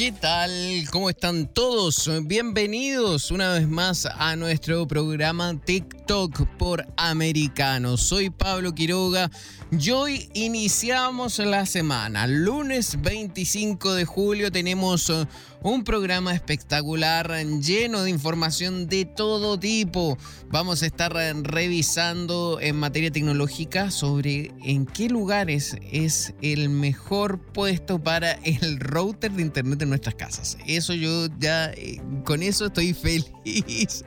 ¿Qué tal? ¿Cómo están todos? Bienvenidos una vez más a nuestro programa TikTok por Americano. Soy Pablo Quiroga y hoy iniciamos la semana. Lunes 25 de julio tenemos un programa espectacular lleno de información de todo tipo. Vamos a estar revisando en materia tecnológica sobre en qué lugares es el mejor puesto para el router de internet en nuestras casas. Eso yo ya, eh, con eso estoy feliz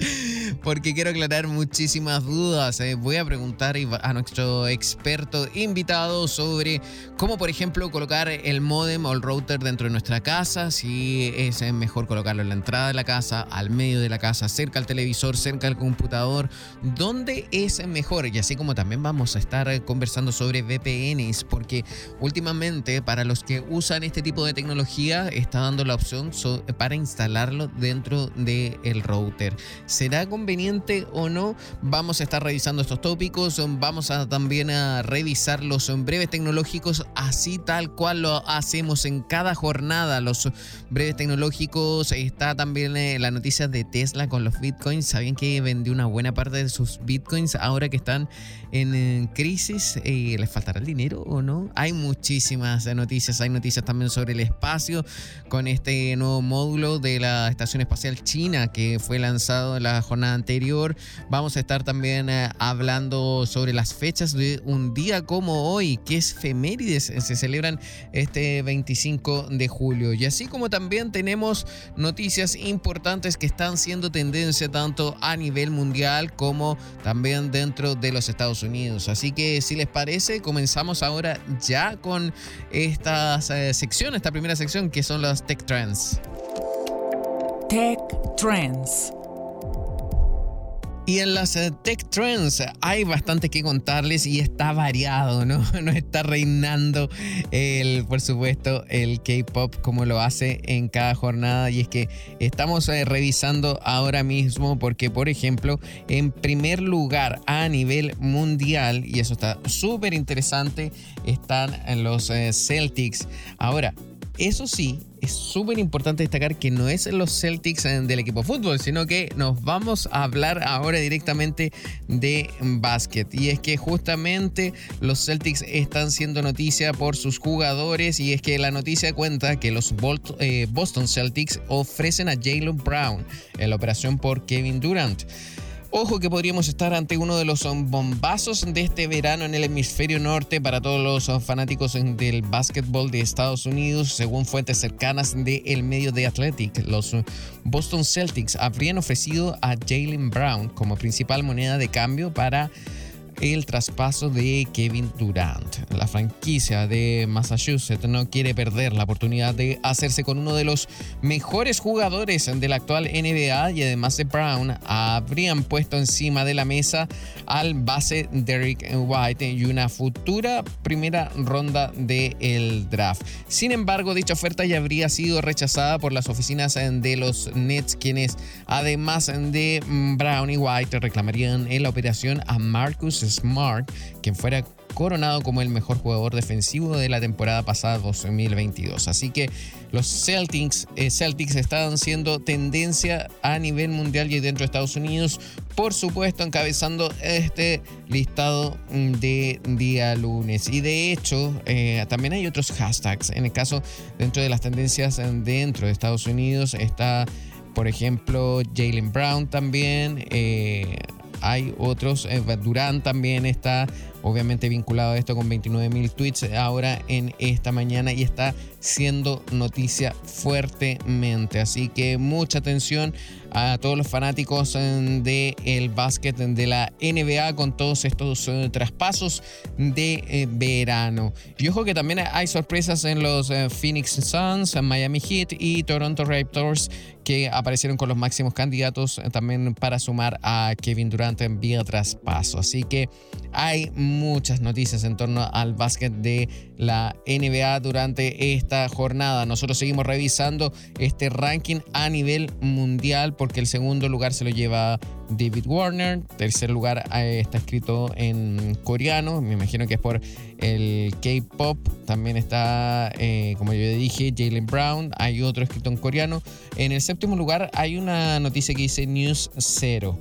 porque quiero aclarar muchísimas dudas. Eh. Voy a preguntar a nuestro experto invitado sobre cómo, por ejemplo, colocar el modem o el router dentro de nuestra casa, si es mejor colocarlo en la entrada de la casa, al medio de la casa, cerca al televisor, cerca al computador, ¿dónde es mejor? Y así como también vamos a estar conversando sobre VPNs, porque últimamente para los que usan este tipo de tecnología está dando la opción para instalarlo dentro del router. ¿Será conveniente o no? Vamos a estar revisando estos tópicos, vamos a también a revisar los breves tecnológicos, así tal cual lo hacemos en cada jornada, los breves tecnológicos Está también eh, la noticia de Tesla con los bitcoins. Saben que vendió una buena parte de sus bitcoins ahora que están en, crisis. Eh, ¿Les faltará el dinero o no? Hay muchísimas noticias. Hay noticias también sobre el espacio con este nuevo módulo de la Estación Espacial China que fue lanzado en la jornada anterior. Vamos a estar también eh, hablando sobre las fechas de un día como hoy, que es Femérides. Se celebran este 25 de julio. Y así como también tenemos noticias importantes que están siendo tendencia tanto a nivel mundial como también dentro de los Estados Unidos. Así que si les parece, comenzamos ahora ya con esta eh, sección, esta primera sección que son las Tech Trends. Tech Trends. Y en las eh, Tech Trends hay bastante que contarles y está variado, ¿no? No está reinando el, por supuesto, el K-pop como lo hace en cada jornada. Y es que estamos eh, revisando ahora mismo porque, por ejemplo, en primer lugar a nivel mundial, y eso está súper interesante, están los eh, Celtics. Ahora, eso sí, es súper importante destacar que no es los Celtics eh, del equipo de fútbol, sino que nos vamos a hablar ahora directamente de básquet. Y es que justamente los Celtics están siendo noticia por sus jugadores y es que la noticia cuenta que los eh, Boston Celtics ofrecen a Jalen Brown en la operación por Kevin Durant. Ojo que podríamos estar ante uno de los bombazos de este verano en el hemisferio norte para todos los fanáticos del básquetbol de Estados Unidos, según fuentes cercanas del medio de Athletic. Los Boston Celtics habrían ofrecido a Jalen Brown como principal moneda de cambio para el traspaso de Kevin Durant. La franquicia de Massachusetts no quiere perder la oportunidad de hacerse con uno de los mejores jugadores de la actual NBA y además de Brown habrían puesto encima de la mesa al base Derek White y una futura primera ronda del draft. Sin embargo, dicha oferta ya habría sido rechazada por las oficinas de los Nets, quienes además de Brown y White reclamarían en la operación a Marcus Smart, quien fuera coronado como el mejor jugador defensivo de la temporada pasada 2022. Así que los Celtics, eh, Celtics están siendo tendencia a nivel mundial y dentro de Estados Unidos, por supuesto encabezando este listado de día lunes. Y de hecho, eh, también hay otros hashtags. En el caso, dentro de las tendencias dentro de Estados Unidos está, por ejemplo, Jalen Brown también. Eh, hay otros. Durán también está obviamente vinculado a esto con 29 mil tweets ahora en esta mañana y está siendo noticia fuertemente. Así que mucha atención a todos los fanáticos del el básquet de la NBA con todos estos eh, traspasos de eh, verano. Y ojo que también hay sorpresas en los eh, Phoenix Suns, Miami Heat y Toronto Raptors que aparecieron con los máximos candidatos también para sumar a Kevin Durant en vía traspaso. Así que hay muchas noticias en torno al básquet de la NBA durante esta jornada. Nosotros seguimos revisando este ranking a nivel mundial porque el segundo lugar se lo lleva David Warner, tercer lugar eh, está escrito en coreano, me imagino que es por el K-Pop, también está, eh, como yo dije, Jalen Brown, hay otro escrito en coreano. En el séptimo lugar hay una noticia que dice News Zero.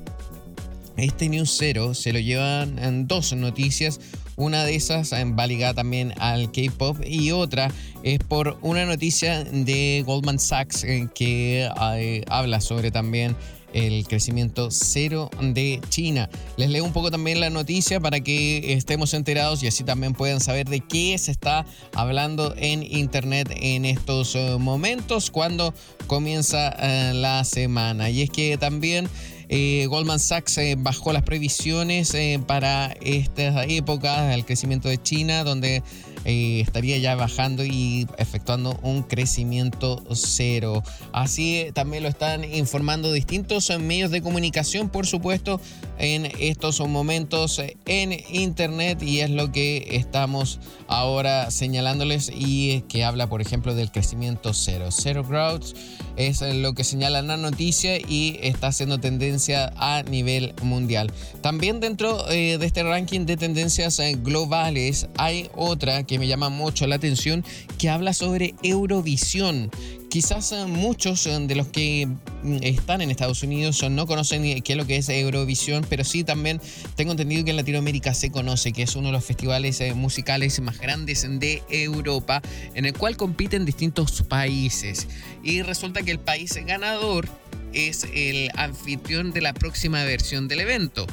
Este News Zero se lo llevan en dos noticias. Una de esas va ligada también al K-pop y otra es por una noticia de Goldman Sachs que eh, habla sobre también el crecimiento cero de China. Les leo un poco también la noticia para que estemos enterados y así también puedan saber de qué se está hablando en Internet en estos eh, momentos cuando comienza la semana. Y es que también eh, Goldman Sachs eh, bajó las previsiones eh, para esta época, el crecimiento de China, donde estaría ya bajando y efectuando un crecimiento cero. Así también lo están informando distintos medios de comunicación, por supuesto, en estos momentos en Internet y es lo que estamos ahora señalándoles y que habla, por ejemplo, del crecimiento cero. Zero growth es lo que señala la noticia y está haciendo tendencia a nivel mundial. También dentro de este ranking de tendencias globales hay otra que me llama mucho la atención que habla sobre Eurovisión. Quizás eh, muchos eh, de los que mm, están en Estados Unidos no conocen qué es lo que es Eurovisión, pero sí también tengo entendido que en Latinoamérica se conoce, que es uno de los festivales eh, musicales más grandes de Europa, en el cual compiten distintos países. Y resulta que el país ganador es el anfitrión de la próxima versión del evento.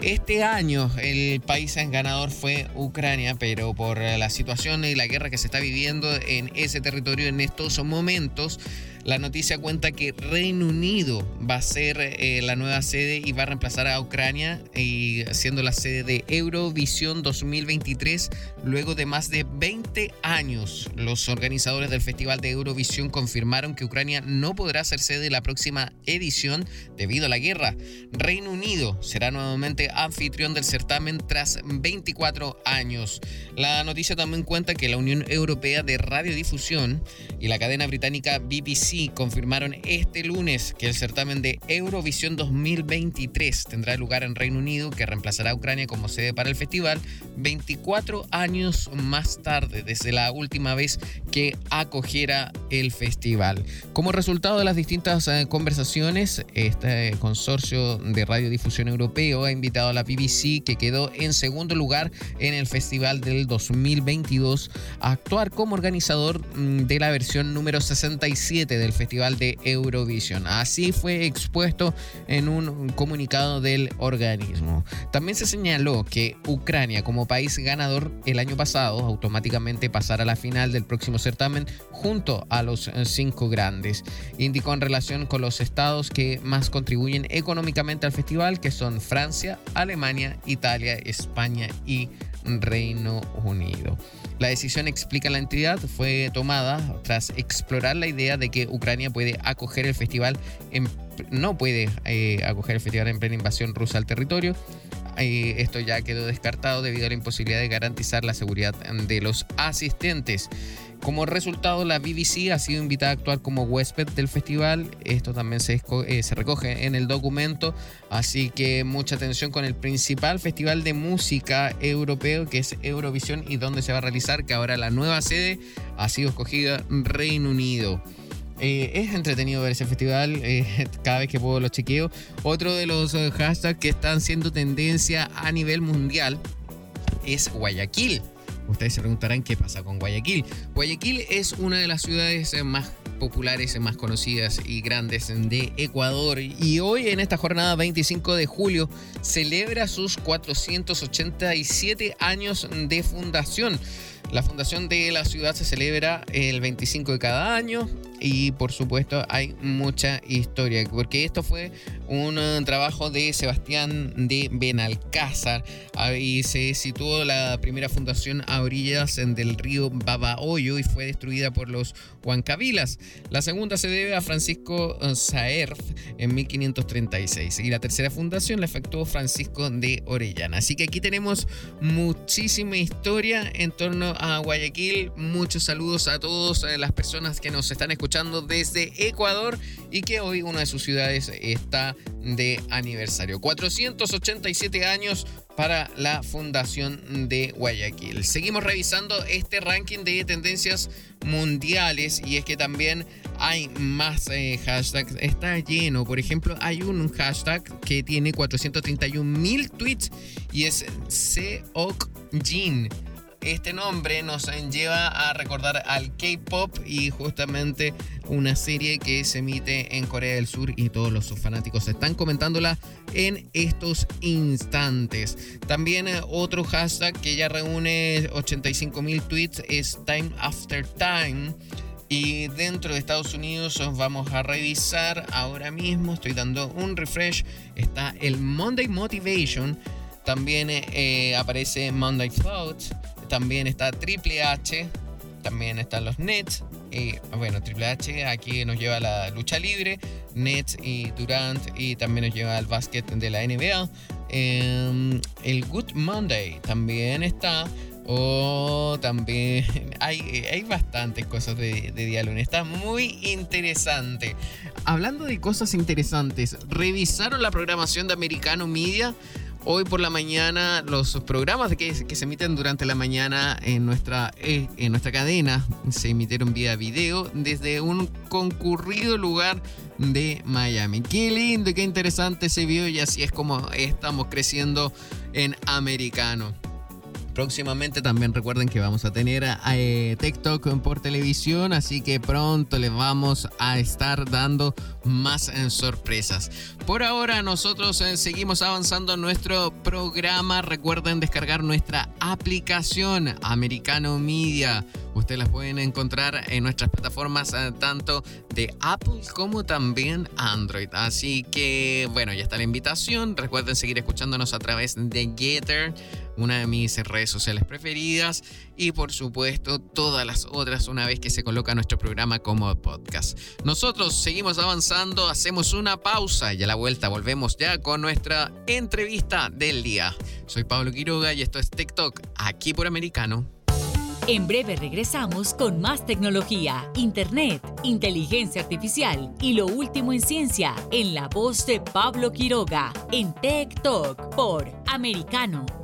Este año el país ganador fue Ucrania, pero por la situación y la guerra que se está viviendo en ese territorio en estos momentos, la noticia cuenta que Reino Unido va a ser eh, la nueva sede y va a reemplazar a Ucrania y siendo la sede de Eurovisión 2023 luego de más de 20 años. Los organizadores del Festival de Eurovisión confirmaron que Ucrania no podrá ser sede de la próxima edición debido a la guerra. Reino Unido será nuevamente anfitrión del certamen tras 24 años. La noticia también cuenta que la Unión Europea de Radiodifusión y la cadena británica BBC confirmaron este lunes que el certamen de Eurovisión 2023 tendrá lugar en Reino Unido, que reemplazará a Ucrania como sede para el festival 24 años más tarde, desde la última vez que acogiera el festival. Como resultado de las distintas eh, conversaciones, este consorcio de radiodifusión europeo ha invitado a la BBC, que quedó en segundo lugar en el festival del 2022, a actuar como organizador mm, de la versión número 67 de del Festival de Eurovisión. Así fue expuesto en un comunicado del organismo. También se señaló que Ucrania como país ganador el año pasado automáticamente pasará a la final del próximo certamen junto a los cinco grandes. Indicó en relación con los estados que más contribuyen económicamente al festival, que son Francia, Alemania, Italia, España y Reino Unido. La decisión, explica la entidad, fue tomada tras explorar la idea de que Ucrania puede acoger el festival, en, no puede eh, acoger el festival en plena invasión rusa al territorio. Eh, esto ya quedó descartado debido a la imposibilidad de garantizar la seguridad de los asistentes. Como resultado, la BBC ha sido invitada a actuar como huésped del festival. Esto también se, eh, se, recoge en el documento. Así que mucha atención con el principal festival de música europeo, que es Eurovisión, y donde se va a realizar, que ahora la nueva sede ha sido escogida Reino Unido. Eh, es entretenido ver ese festival eh, cada vez que puedo lo chequeo. Otro de los hashtags que están siendo tendencia a nivel mundial es Guayaquil. Ustedes se preguntarán qué pasa con Guayaquil. Guayaquil es una de las ciudades eh, más populares, más conocidas y grandes de Ecuador. Y hoy en esta jornada 25 de julio celebra sus 487 años de fundación. La fundación de la ciudad se celebra el 25 de cada año y por supuesto hay mucha historia, porque esto fue un eh, trabajo de Sebastián de Benalcázar y se situó la primera fundación a orillas del río Babahoyo y fue destruida por los Huancavilas. La segunda se debe a Francisco eh, Saerf en 1536 y la tercera fundación la efectuó Francisco de Orellana. Así que aquí tenemos muchísima historia en torno a Guayaquil. Muchos saludos a todas las personas que nos están escuchando desde Ecuador y que hoy una de sus ciudades está de aniversario. 487 años para la Fundación de Guayaquil. Seguimos revisando este ranking de tendencias mundiales y es que también hay más eh, hashtags. Está lleno. Por ejemplo, hay un hashtag que tiene 431 mil tweets y es Seokjin este nombre nos lleva a recordar al K-pop y justamente una serie que se emite en Corea del Sur y todos los fanáticos están comentándola en estos instantes. También eh, otro hashtag que ya reúne 85 mil tweets es Time After Time. Y dentro de Estados Unidos vamos a revisar ahora mismo, estoy dando un refresh, está el Monday Motivation, también eh, aparece Monday Thoughts, también está Triple H, también están los Nets. Y bueno, Triple H aquí nos lleva a la lucha libre, Nets y Durant, y también nos lleva al básquet de la NBA. Em, el Good Monday también está. O también hay, hay bastantes cosas de, de. Está muy interesante. Hablando de cosas interesantes, ¿revisaron la programación de Americano Media? Hoy por la mañana, los programas que, se emiten durante la mañana en nuestra, eh, en nuestra cadena se emitieron vía video desde un concurrido lugar de Miami. Qué lindo y qué interesante se vio y así es como estamos creciendo en americano. Próximamente también recuerden que vamos a tener eh, TikTok por televisión, así que pronto les vamos a estar dando más eh, sorpresas. Por ahora nosotros eh, seguimos avanzando en nuestro programa. Recuerden descargar nuestra aplicación Americano Media. Ustedes las pueden encontrar en nuestras plataformas tanto de Apple como también Android. Así que bueno, ya está la invitación. Recuerden seguir escuchándonos a través de Getter una de mis redes sociales preferidas y por supuesto todas las otras una vez que se coloca nuestro programa como podcast. Nosotros seguimos avanzando, hacemos una pausa y a la vuelta volvemos ya con nuestra entrevista del día. Soy Pablo Quiroga y esto es TikTok, aquí por Americano. En breve regresamos con más tecnología, internet, inteligencia artificial y lo último en ciencia en la voz de Pablo Quiroga en Tech Talk por Americano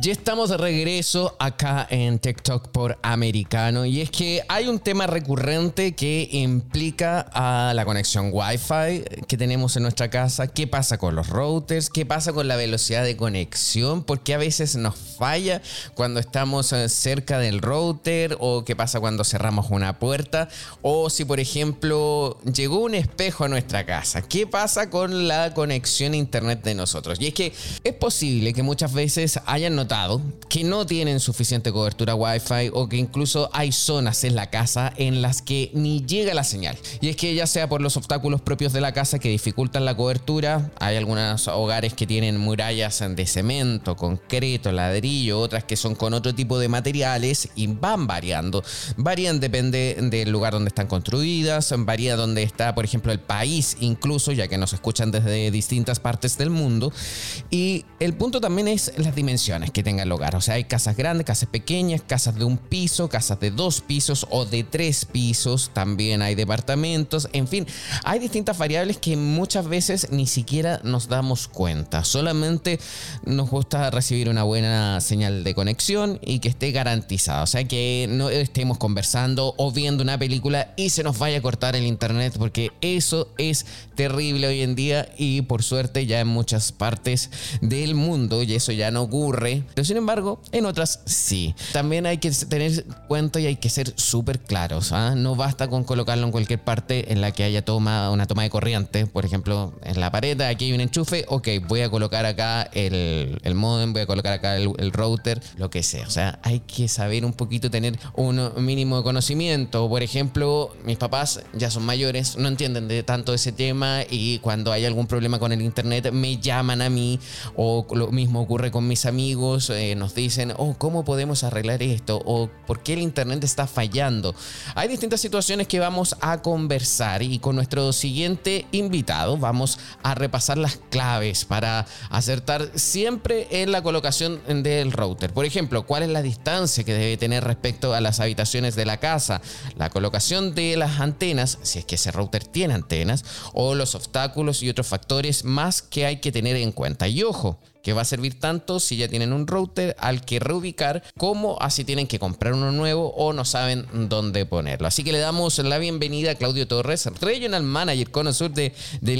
Ya estamos de regreso acá en TikTok por Americano y es que hay un tema recurrente que implica a la conexión Wi-Fi que tenemos en nuestra casa. ¿Qué pasa con los routers? ¿Qué pasa con la velocidad de conexión? Porque a veces nos falla cuando estamos eh, cerca del router o qué pasa cuando cerramos una puerta o si por ejemplo llegó un espejo a nuestra casa. ¿Qué pasa con la conexión a internet de nosotros? Y es que es posible que muchas veces hayan que no tienen suficiente cobertura Wi-Fi o que incluso hay zonas en la casa en las que ni llega la señal. Y es que ya sea por los obstáculos propios de la casa que dificultan la cobertura, hay algunos hogares que tienen murallas de cemento, concreto, ladrillo, otras que son con otro tipo de materiales y van variando. Varían depende del lugar donde están construidas, varía donde está, por ejemplo, el país incluso, ya que nos escuchan desde distintas partes del mundo. Y el punto también es las dimensiones que tenga el hogar. O sea, hay casas grandes, casas pequeñas, casas de un piso, casas de dos pisos o de tres pisos. También hay departamentos. En fin, hay distintas variables que muchas veces ni siquiera nos damos cuenta. Solamente nos gusta recibir una buena señal de conexión y que esté garantizada. O sea, que no estemos conversando o viendo una película y se nos vaya a cortar el internet porque eso es terrible hoy en día y por suerte ya en muchas partes del mundo y eso ya no ocurre pero sin embargo, en otras sí. También hay que tener cuenta y hay que ser súper claros. ¿ah? No basta con colocarlo en cualquier parte en la que haya toma, una toma de corriente. Por ejemplo, en la pared, aquí hay un enchufe. Ok, voy a colocar acá el, el modem, voy a colocar acá el, el, router, lo que sea. O sea, hay que saber un poquito, tener un mínimo de conocimiento. Por ejemplo, mis papás ya son mayores, no entienden de tanto ese tema y cuando hay algún problema con el internet me llaman a mí o lo mismo ocurre con mis amigos eh, nos dicen, oh, ¿cómo podemos arreglar esto? O ¿por qué el Internet está fallando? Hay distintas situaciones que vamos a conversar y con nuestro siguiente invitado vamos a repasar las claves para acertar siempre en la colocación del router. Por ejemplo, ¿cuál es la distancia que debe tener respecto a las habitaciones de la casa? La colocación de las antenas, si es que ese router tiene antenas, o los obstáculos y otros factores más que hay que tener en cuenta. Y ojo, que va a servir tanto si ya tienen un router al que reubicar como así tienen que comprar uno nuevo o no saben dónde ponerlo. Así que le damos la bienvenida a Claudio Torres, Regional Manager Cono Sur de, de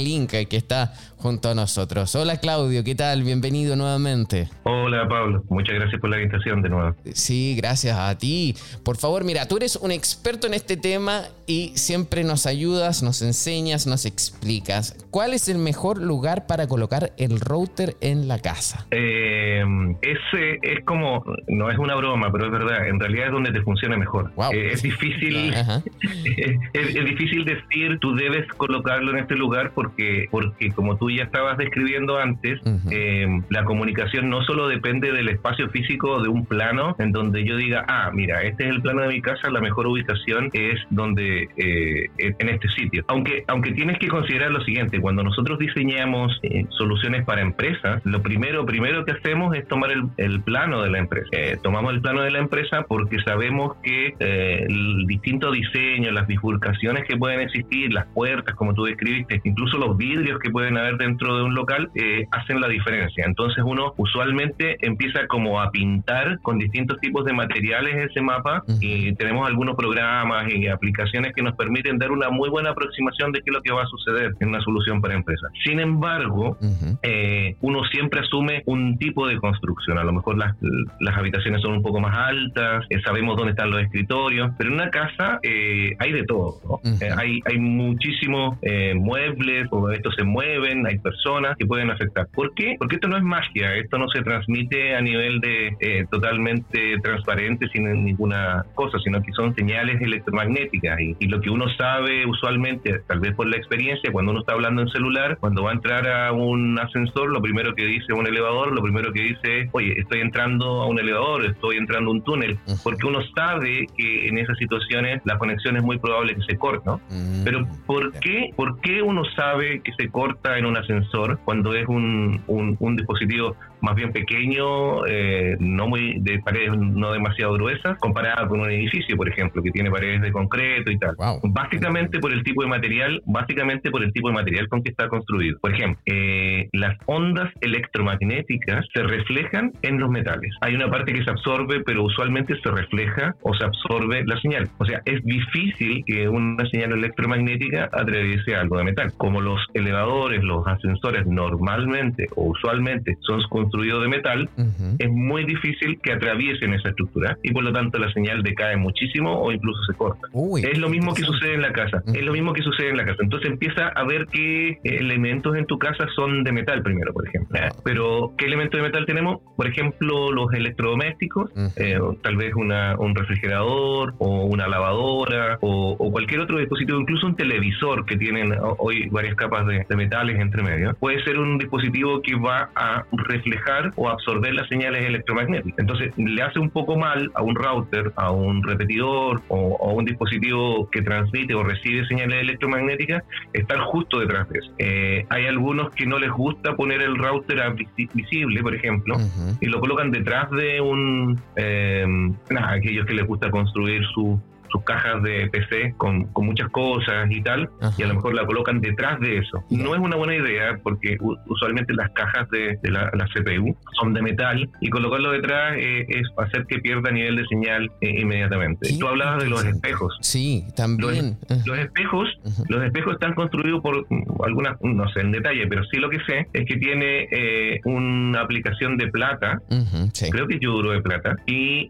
que está junto a nosotros. Hola Claudio, ¿qué tal? Bienvenido nuevamente. Hola Pablo, muchas gracias por la invitación de nuevo. Sí, gracias a ti. Por favor, mira, tú eres un experto en este tema y siempre nos ayudas, nos enseñas, nos explicas. ¿Cuál es el mejor lugar para colocar el router en la casa? Eh, ese es como, no es una broma, pero es verdad, en realidad es donde te funcione mejor. Eh, es difícil, es, es, difícil decir tú debes colocarlo en este lugar porque, porque como tú ya estabas describiendo antes, eh, la comunicación no solo depende del espacio físico de un plano en donde yo diga, ah, mira, este es el plano de mi casa, la mejor ubicación es donde, eh, en este sitio. Aunque, aunque tienes que considerar lo siguiente, cuando nosotros diseñamos eh, soluciones para empresas, lo primero, primero que hacemos es tomar el, el plano de la empresa. tomamos el plano de la empresa porque sabemos que el distinto diseño, las bifurcaciones que pueden existir, las puertas, como tú describiste, incluso los vidrios que pueden haber dentro de un local eh, hacen la diferencia. Entonces uno usualmente empieza como a pintar con distintos tipos de materiales ese mapa y tenemos algunos programas y aplicaciones que nos permiten dar una muy buena aproximación de qué es lo que va a suceder en una solución para empresas. Sin embargo, eh, uno siempre asume un tipo de construcción. A lo mejor las, las habitaciones son un poco más altas, eh, sabemos dónde están los escritorios, pero en una casa eh, hay de todo. hay, hay muchísimos muebles, o estos se mueven, hay personas que pueden afectar. ¿Por qué? Porque esto no es magia, esto no se transmite a nivel de totalmente transparente sin ninguna cosa, sino que son señales electromagnéticas y, y lo que uno sabe usualmente, tal vez por la experiencia, cuando uno está hablando en celular, cuando va a entrar a un ascensor, lo primero que dice un elevador, lo primero que dice es, oye, estoy entrando a un elevador, estoy entrando a un túnel, porque uno sabe que en esas situaciones la conexión es muy probable que se corte, ¿no? Mm, Pero ¿por qué, ¿por qué uno sabe que se corta en un ascensor cuando es un, un, dispositivo más bien pequeño, eh, no muy de paredes no demasiado gruesas, comparado con un edificio, por ejemplo, que tiene paredes de concreto y tal. Básicamente por el tipo de material, básicamente por el tipo de material con que está construido. Por ejemplo, eh, las ondas electromagnéticas se reflejan en los metales. Hay una parte que se absorbe, pero usualmente se refleja o se absorbe la señal. O sea, es difícil que una señal electromagnética atraviese algo de metal. Como los elevadores, los ascensores normalmente o usualmente son construidos de metal, es muy difícil que atraviesen esa estructura y por lo tanto la señal decae muchísimo o incluso se corta. es lo mismo que sucede en la casa. Es lo mismo que sucede en la casa. Entonces empieza a ver qué elementos en tu casa son de metal primero, por ejemplo. Pero, ¿qué elementos de metal tenemos? Por ejemplo, los electrodomésticos, eh, tal vez una, un refrigerador o una lavadora o, cualquier otro dispositivo, incluso un televisor que tienen hoy varias capas de, metales entre medio, puede ser un dispositivo que va a reflejar o absorber las señales electromagnéticas. Entonces, le hace un poco mal a un router, a un repetidor o, a un dispositivo que transmite o recibe señales electromagnéticas estar justo detrás de eso. Eh, hay algunos que no les gusta poner el router visible, por ejemplo, y lo colocan detrás de un... Eh, nada, aquellos que les gusta construir su sus cajas de PC con, con muchas cosas y tal, y a lo mejor la colocan detrás de eso. No es una buena idea porque usualmente las cajas de, la, CPU son de metal y colocarlo detrás eh, es hacer que pierda nivel de señal eh, inmediatamente. Tú hablabas de los espejos. Sí, también. Los, espejos, los espejos están construidos por algunas, no sé en detalle, pero sí lo que sé es que tiene eh, una aplicación de plata, creo que es yoduro de plata, y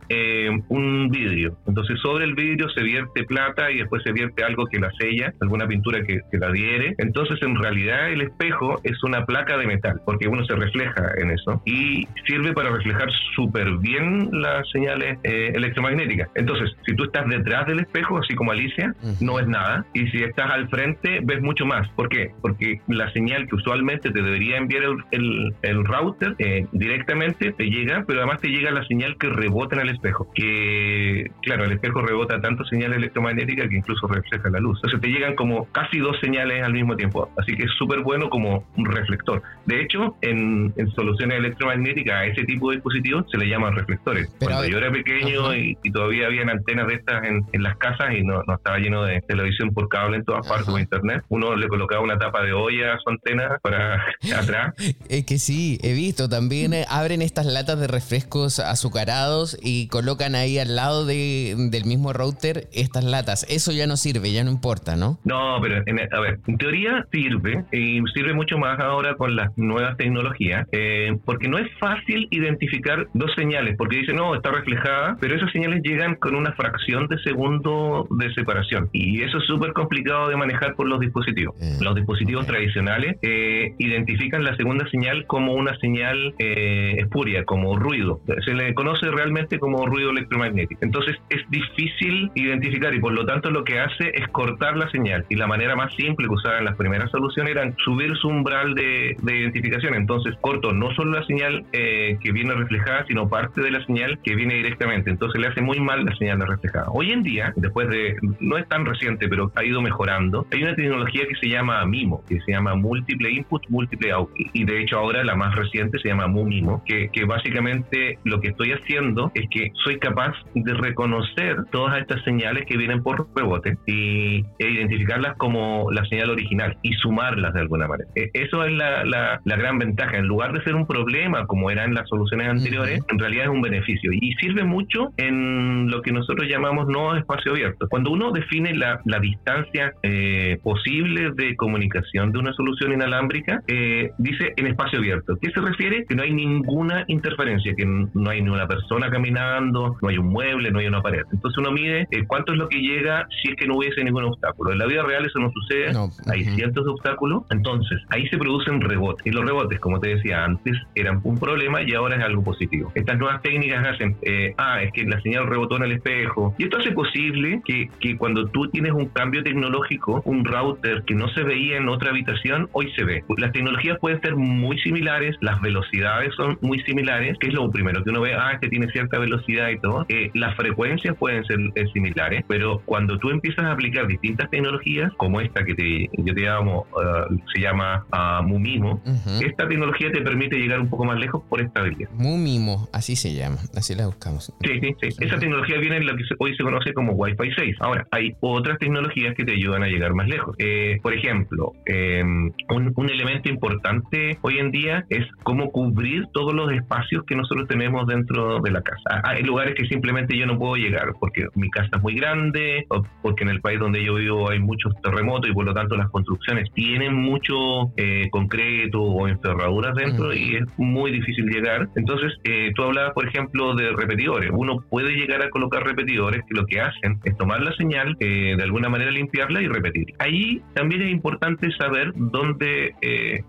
un vidrio. Entonces sobre el vidrio se vierte plata y después se vierte algo que la sella, alguna pintura que, la adhiere. Entonces, en realidad, el espejo es una placa de metal, porque uno se refleja en eso y sirve para reflejar súper bien las señales eh, electromagnéticas. Entonces, si tú estás detrás del espejo, así como Alicia, no es nada. Y si estás al frente, ves mucho más. ¿Por qué? Porque la señal que usualmente te debería enviar el, el, router eh, directamente te llega, pero además te llega la señal que rebota en el espejo. Que, claro, el espejo rebota tanto señal electromagnética que incluso refleja la luz. Entonces te llegan como casi dos señales al mismo tiempo. Así que es súper bueno como un reflector. De hecho, en, soluciones electromagnéticas a ese tipo de dispositivos se le llaman reflectores. Cuando yo era pequeño y, todavía habían antenas de estas en, las casas y no, estaba lleno de televisión por cable en todas partes o internet, uno le colocaba una tapa de olla a su antena para atrás. Es que sí, he visto también eh, abren estas latas de refrescos azucarados y colocan ahí al lado de, del mismo router estas latas. Eso ya no sirve, ya no importa, ¿no? No, pero en, a ver, en teoría sirve y sirve mucho más ahora con las nuevas tecnologías, eh, porque no es fácil identificar dos señales, porque dice, no, está reflejada, pero esas señales llegan con una fracción de segundo de separación y eso es súper complicado de manejar por los dispositivos. Mm, los dispositivos tradicionales eh, identifican la segunda señal como una señal eh, espuria, como ruido. Se le conoce realmente como ruido electromagnético. Entonces es difícil identificar y por lo tanto lo que hace es cortar la señal. Y la manera más simple que usaban las primeras soluciones era subir su umbral de, identificación. Entonces corto no solo la señal eh, que viene reflejada, sino parte de la señal que viene directamente. Entonces le hace muy mal la señal reflejada. Hoy en día, después de, no es tan reciente, pero ha ido mejorando, hay una tecnología que se llama MIMO, que se llama Múltiple Input, Múltiple Output. Y de hecho ahora la más reciente se llama MUMIMO, que, que básicamente lo que estoy haciendo es que soy capaz de reconocer todas estas señales que vienen por rebote y, e identificarlas como la señal original y sumarlas de alguna manera. E, eso es la, la, gran ventaja. En lugar de ser un problema como eran las soluciones anteriores, en realidad es un beneficio y sirve mucho en lo que nosotros llamamos no espacio abierto. Cuando uno define la, la distancia eh, posible de comunicación de una solución inalámbrica, eh, dice en espacio abierto. ¿Qué se refiere? Que no hay ninguna interferencia, que no hay ni una persona caminando, no hay un mueble, no hay una pared. Entonces uno mide eh, cuánto es lo que llega si es que no hubiese ningún obstáculo. En la vida real eso no sucede, hay cientos de obstáculos, entonces ahí se producen rebotes. Y los rebotes, como te decía antes, eran un problema y ahora es algo positivo. Estas nuevas técnicas hacen, eh, ah, es que la señal rebotó en el espejo. Y esto hace posible que, que cuando tú tienes un cambio tecnológico, un router que no se veía en otra habitación, hoy se ve. Las tecnologías pueden ser muy similares, las velocidades son muy similares, que es lo primero que uno ve, ah, que tiene cierta velocidad y todo. Eh, las frecuencias pueden ser eh, similares, pero cuando tú empiezas a aplicar distintas tecnologías, como esta que te, yo te llamo, uh, se llama uh, Mumimo, esta tecnología te permite llegar un poco más lejos por esta habilidad. Mumimo, así se llama, así la buscamos. Sí, sí, sí. Esa tecnología viene en lo que hoy se conoce como Wi-Fi 6. Ahora, hay otras tecnologías que te ayudan a llegar más lejos. Eh, por ejemplo, em, un, un elemento importante hoy en día es cómo cubrir todos los espacios que nosotros tenemos dentro de la casa. Ah, hay lugares que simplemente yo no puedo llegar porque mi casa es muy grande, o porque en el país donde yo vivo hay muchos terremotos y por lo tanto las construcciones tienen mucho eh, concreto o encerraduras dentro y es muy difícil llegar. Entonces, eh, tú hablabas, por ejemplo, de repetidores. Uno puede llegar a colocar repetidores que lo que hacen es tomar la señal, eh, de alguna manera limpiarla y repetir. Ahí también es importante saber dónde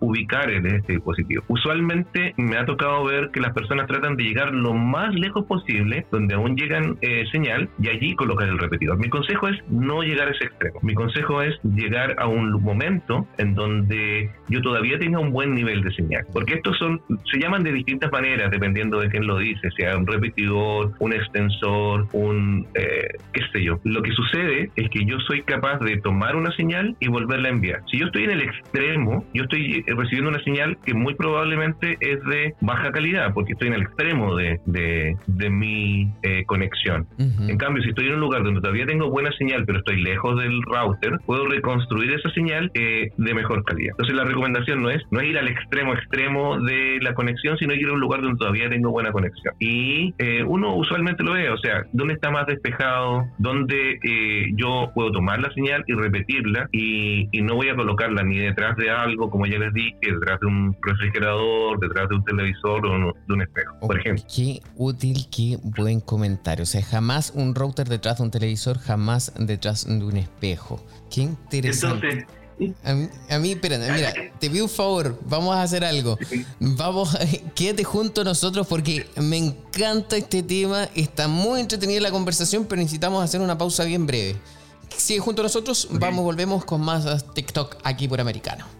ubicar este dispositivo. Usualmente me ha tocado ver que las personas tratan de llegar lo más lejos posible, donde aún llegan señal, y allí colocar el repetidor. Mi consejo es no llegar a ese extremo. Mi consejo es llegar a un momento en donde yo todavía tenga un buen nivel de señal. Porque estos son, se llaman de distintas maneras dependiendo de quién lo dice, sea un repetidor, un extensor, un, eh, qué sé yo. Lo que sucede es que yo soy capaz de tomar una señal y volverla a enviar. Si yo estoy en el extremo, yo estoy recibiendo una señal que muy probablemente es de baja calidad, porque estoy en el extremo de, de, de mi eh, conexión. En cambio, si estoy en lugar donde todavía tengo buena señal, pero estoy lejos del router, puedo reconstruir esa señal eh, de mejor calidad. Entonces la recomendación no es, no es ir al extremo extremo de la conexión, sino ir a un lugar donde todavía tengo buena conexión. Y eh, uno usualmente lo ve, o sea, dónde está más despejado, dónde eh, yo puedo tomar la señal y repetirla y, y, no voy a colocarla ni detrás de algo, como ya les dije, detrás de un refrigerador, detrás de un televisor o de un espejo, por ejemplo. Qué útil, qué buen comentario. O sea, jamás un router detrás de un televisor, jamás detrás de un espejo. Qué interesante. a mí, a mí, mira, te pido un favor, vamos a hacer algo. Vamos, quédate junto a nosotros porque me encanta este tema, está muy entretenida la conversación, pero necesitamos hacer una pausa bien breve. Sigue junto a nosotros, vamos, volvemos con más TikTok aquí por Americano.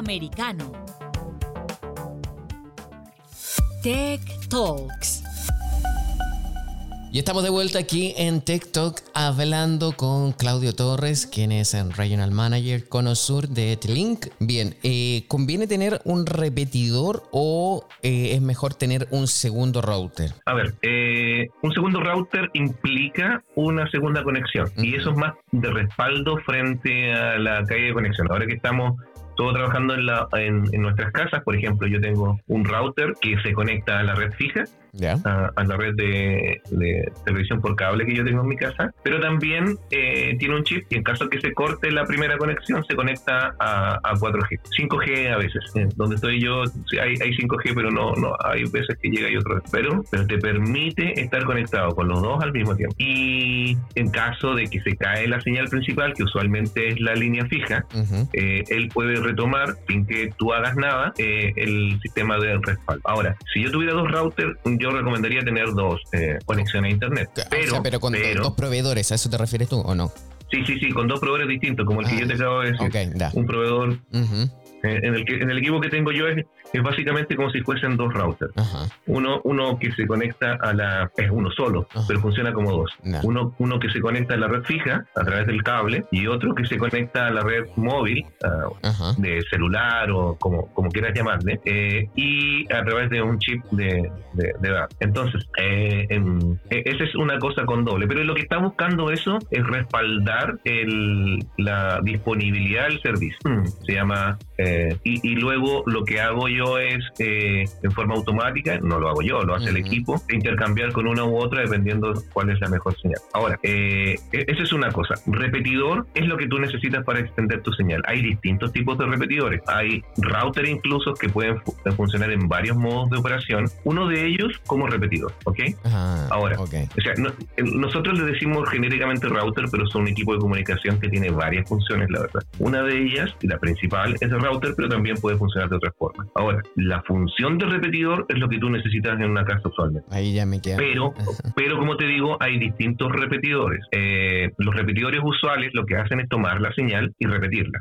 Americano. Tech Talks. Y estamos de vuelta aquí en TikTok hablando con Claudio Torres, quien es el Regional Manager Conosur de Etlink. Bien, eh, ¿conviene tener un repetidor o eh, es mejor tener un segundo router? A ver, eh, un segundo router implica una segunda conexión y eso es más de respaldo frente a la calle de conexión. Ahora que estamos todo trabajando en, la, en, nuestras casas. Por ejemplo, yo tengo un router que se conecta a la red fija a, la red de, televisión por cable que yo tengo en mi casa, pero también eh, tiene un chip y en caso que se corte la primera conexión se conecta a, 4G, 5G a veces. Eh, donde estoy yo hay, hay 5G, pero no, no hay veces que llega y otro pero, pero te permite estar conectado con los dos al mismo tiempo. Y en caso de que se cae la señal principal, que usualmente es la línea fija, eh, él puede retomar sin que tú hagas nada el sistema de respaldo. Ahora, si yo tuviera dos routers, yo recomendaría tener dos eh, conexiones a internet. Pero, pero con dos proveedores, ¿a eso te refieres tú o no? Sí, sí, sí, con dos proveedores distintos, como el que yo te acabo de decir. un proveedor eh, en, el que, en el equipo que tengo yo es, es básicamente como si fuesen dos routers. Uno, uno que se conecta a la. es uno solo, pero funciona como dos. Uno, uno que se conecta a la red fija a través del cable y otro que se conecta a la red móvil, ah, de celular o como, como quieras llamarle, eh, y a través de un chip de, de, Entonces, eh, e, esa es una cosa con doble. Pero lo que está buscando eso es respaldar el, la disponibilidad del servicio. Mm. Se llama eh, y, luego lo que hago yo es, eh, en forma automática, no lo hago yo, lo hace el equipo, intercambiar con una u otra dependiendo cuál es la mejor señal. Ahora, eh, e, esa es una cosa. Repetidor es lo que tú necesitas para extender tu señal. Hay distintos tipos de repetidores. Hay router incluso que pueden funcionar en varios modos de operación. Uno de ellos como repetidor, ¿ok? Ahora, o sea, nosotros le decimos genéricamente router, pero son un equipo de comunicación que tiene varias funciones, la verdad. Una de ellas, la principal, es el router, pero también puede funcionar de otra forma. Ahora, la función de repetidor es lo que tú necesitas en una casa usualmente. Ahí ya me queda. Pero, pero como te digo, hay distintos repetidores. Eh, los repetidores usuales lo que hacen es tomar la señal y repetirla.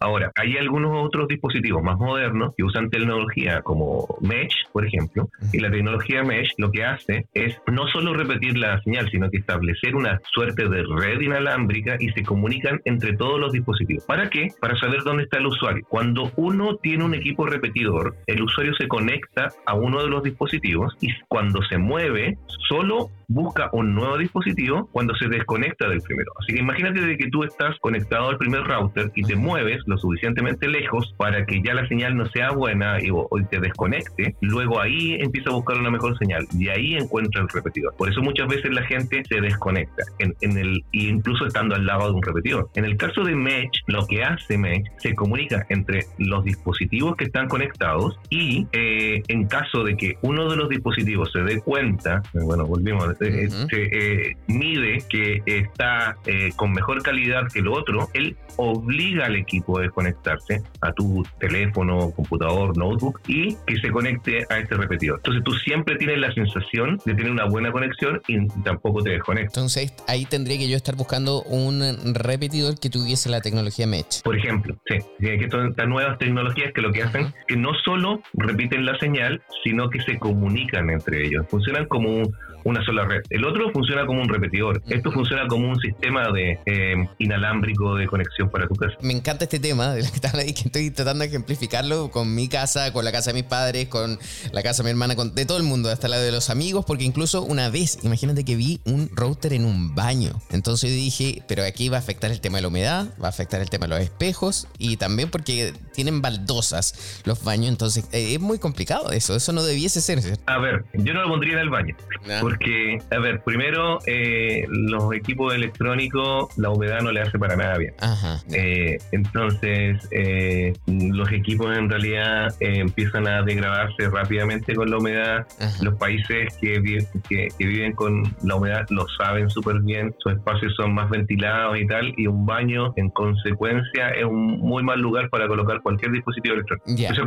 Ahora, hay algunos otros dispositivos más modernos que usan tecnología como Mesh, por ejemplo, y la tecnología Mesh lo que hace es no solo repetir la señal, sino que establecer una suerte de red inalámbrica y se comunican entre todos los dispositivos. ¿Para qué? Para saber dónde está el usuario. Cuando uno tiene un equipo repetidor, el usuario se conecta a uno de los dispositivos y cuando se mueve, solo busca un nuevo dispositivo cuando se desconecta del primero. Así que imagínate de que tú estás conectado al primer router y te mueves lo suficientemente lejos para que ya la señal no sea buena y, o, te desconecte, luego ahí empieza a buscar una mejor señal y ahí encuentra el repetidor. Por eso muchas veces la gente se desconecta en, en el incluso estando al lado de un repetidor. En el caso de Mesh, lo que hace Mesh se comunica entre los dispositivos que están conectados conectados y eh, en caso de que uno de los dispositivos se dé cuenta, eh, bueno, volvimos, eh, se mide que está con mejor calidad que el otro, él obliga al equipo a desconectarse a tu teléfono, computador, notebook y que se conecte a este repetidor. Entonces tú siempre tienes la sensación de tener una buena conexión y tampoco te desconectas. Entonces ahí tendría que yo estar buscando un repetidor que tuviese la tecnología Mesh. Por ejemplo, sí, que estas nuevas tecnologías que lo que hacen que no solo repiten la señal, sino que se comunican entre ellos. Funcionan como un, una sola red. El otro funciona como un repetidor. Esto funciona como un sistema de eh, inalámbrico de conexión para tu casa. Me encanta este tema de que, estoy tratando de ejemplificarlo con mi casa, con la casa de mis padres, con la casa de mi hermana, con, de todo el mundo, hasta la de los amigos, porque incluso una vez, imagínate que vi un router en un baño. Entonces dije, pero aquí va a afectar el tema de la humedad, va a afectar el tema de los espejos y también porque tienen baldosas los baños, entonces eh, es muy complicado eso, eso no debiese ser. A ver, yo no lo pondría en el baño. Porque, a ver, primero, eh, los equipos electrónicos, la humedad no le hace para nada bien. Eh, entonces, eh, los equipos en realidad empiezan a degradarse rápidamente con la humedad. Los países que, que, viven con la humedad lo saben súper bien, sus espacios son más ventilados y tal, y un baño, en consecuencia, es un muy mal lugar para colocar cualquier dispositivo electrónico. Eso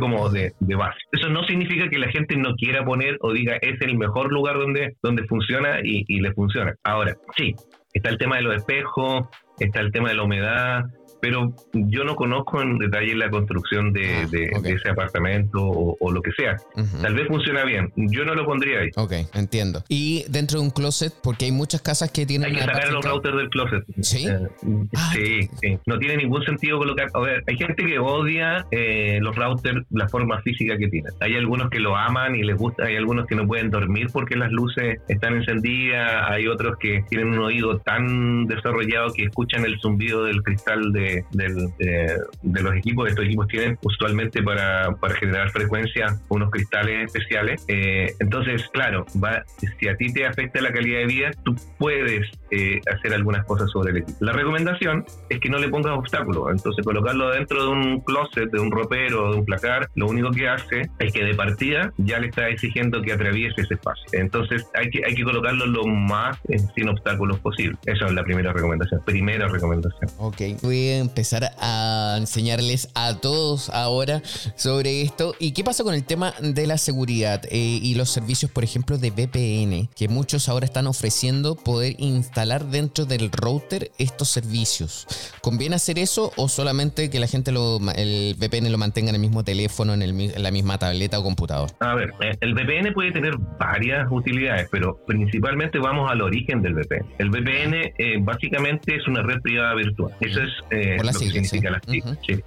de base. Eso no significa que la gente no quiera poner o diga es el mejor lugar donde, donde funciona y, y le funciona. Ahora, sí, está el tema de los espejos, está el tema de la humedad, pero yo no conozco en detalle la construcción de, ah, ese apartamento o, lo que sea. Tal vez funciona bien. Yo no lo pondría ahí. Ok, entiendo. Y dentro de un closet, porque hay muchas casas que tienen. Hay que sacar los routers del closet. Sí. Eh, ah, sí, sí. No tiene ningún sentido colocar. A ver, hay gente que odia eh, los routers, la forma física que tienen. Hay algunos que lo aman y les gusta. Hay algunos que no pueden dormir porque las luces están encendidas. Hay otros que tienen un oído tan desarrollado que escuchan el zumbido del cristal de de, los equipos. Estos equipos tienen usualmente para, para generar frecuencia unos cristales especiales. Eh, entonces, claro, va, si a ti te afecta la calidad de vida, tú puedes eh, hacer algunas cosas sobre el equipo. La recomendación es que no le pongas obstáculos. Entonces, colocarlo dentro de un closet, de un ropero, de un placar, lo único que hace es que de partida ya le está exigiendo que atraviese ese espacio. Entonces, hay que, hay que colocarlo lo más eh, sin obstáculos posible. Esa es la primera recomendación. Primera recomendación. Ok, muy empezar a enseñarles a todos ahora sobre esto. ¿Y qué pasa con el tema de la seguridad eh, y los servicios, por ejemplo, de VPN? Que muchos ahora están ofreciendo poder instalar dentro del router estos servicios. ¿Conviene hacer eso o solamente que la gente lo, el VPN lo mantenga en el mismo teléfono, en, el, la misma tableta o computador? A ver, eh, el VPN puede tener varias utilidades, pero principalmente vamos al origen del VPN. El VPN eh, básicamente es una red privada virtual. Eso es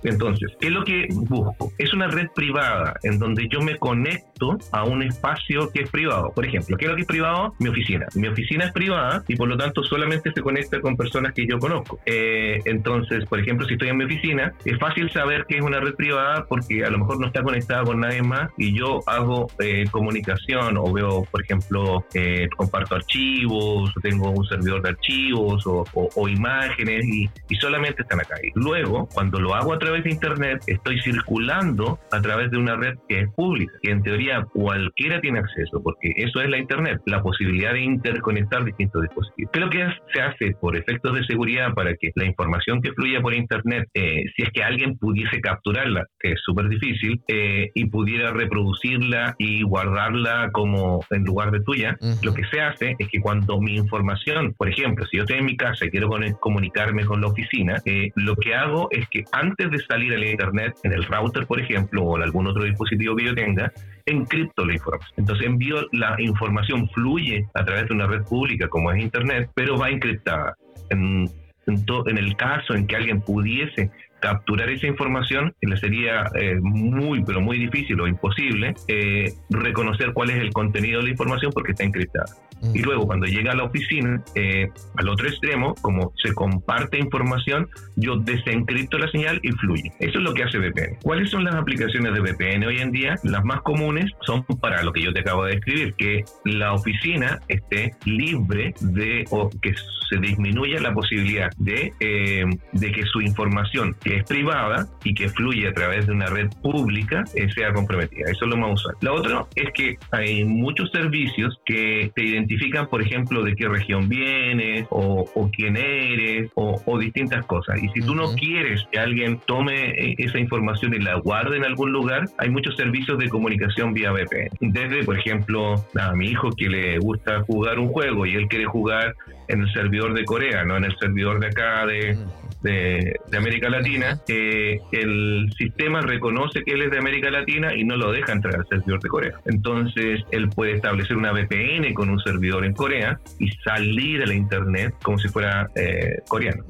entonces, ¿qué es lo que busco? Es una red privada en donde yo me conecto a un espacio que es privado. Por ejemplo, ¿qué es lo que es privado? Mi oficina. Mi oficina es privada y por lo tanto solamente se conecta con personas que yo conozco. Eh, entonces, por ejemplo, si estoy en mi oficina, es fácil saber que es una red privada porque a lo mejor no está conectada con nadie más y yo hago eh, comunicación o veo, por ejemplo, eh, comparto archivos, o tengo un servidor de archivos o, imágenes y, y solamente están acá. Luego, cuando lo hago a través de Internet, estoy circulando a través de una red que es pública, que en teoría cualquiera tiene acceso, porque eso es la Internet, la posibilidad de interconectar distintos dispositivos. ¿Qué es lo que se hace por efectos de seguridad para que la información que fluya por Internet, eh, si es que alguien pudiese capturarla, que es súper difícil, eh, y pudiera reproducirla y guardarla como en lugar de tuya, lo que se hace es que cuando mi información, por ejemplo, si yo estoy en mi casa y quiero comunicarme con la oficina, eh, lo que hago es que antes de salir al internet, en el router, por ejemplo, o en algún otro dispositivo que yo tenga, encripto la información. Entonces envío la información, fluye a través de una red pública como es internet, pero va encriptada. En, en, el caso en que alguien pudiese capturar esa información, le sería eh, muy, pero muy difícil o imposible eh, reconocer cuál es el contenido de la información porque está encriptada. Y luego cuando llega a la oficina, eh, al otro extremo, como se comparte información, yo desencripto la señal y fluye. Eso es lo que hace VPN. ¿Cuáles son las aplicaciones de VPN hoy en día? Las más comunes son para lo que yo te acabo de describir, que la oficina esté libre de o que se disminuya la posibilidad de, eh, de que su información que que es privada y que fluye a través de una red pública eh, sea comprometida. Eso es lo más usual. Lo otro es que hay muchos servicios que te identifican, por ejemplo, de qué región vienes o, quién eres o, distintas cosas. Y si tú no quieres que alguien tome eh, esa información y la guarde en algún lugar, hay muchos servicios de comunicación vía VPN. Desde, por ejemplo, a mi hijo que le gusta jugar un juego y él quiere jugar en el servidor de Corea, no en el servidor de acá de, de, América Latina, eh, el sistema reconoce que él es de América Latina y no lo deja entrar al servidor de Corea. Entonces, él puede establecer una VPN con un servidor en Corea y salir a la Internet como si fuera eh, coreano.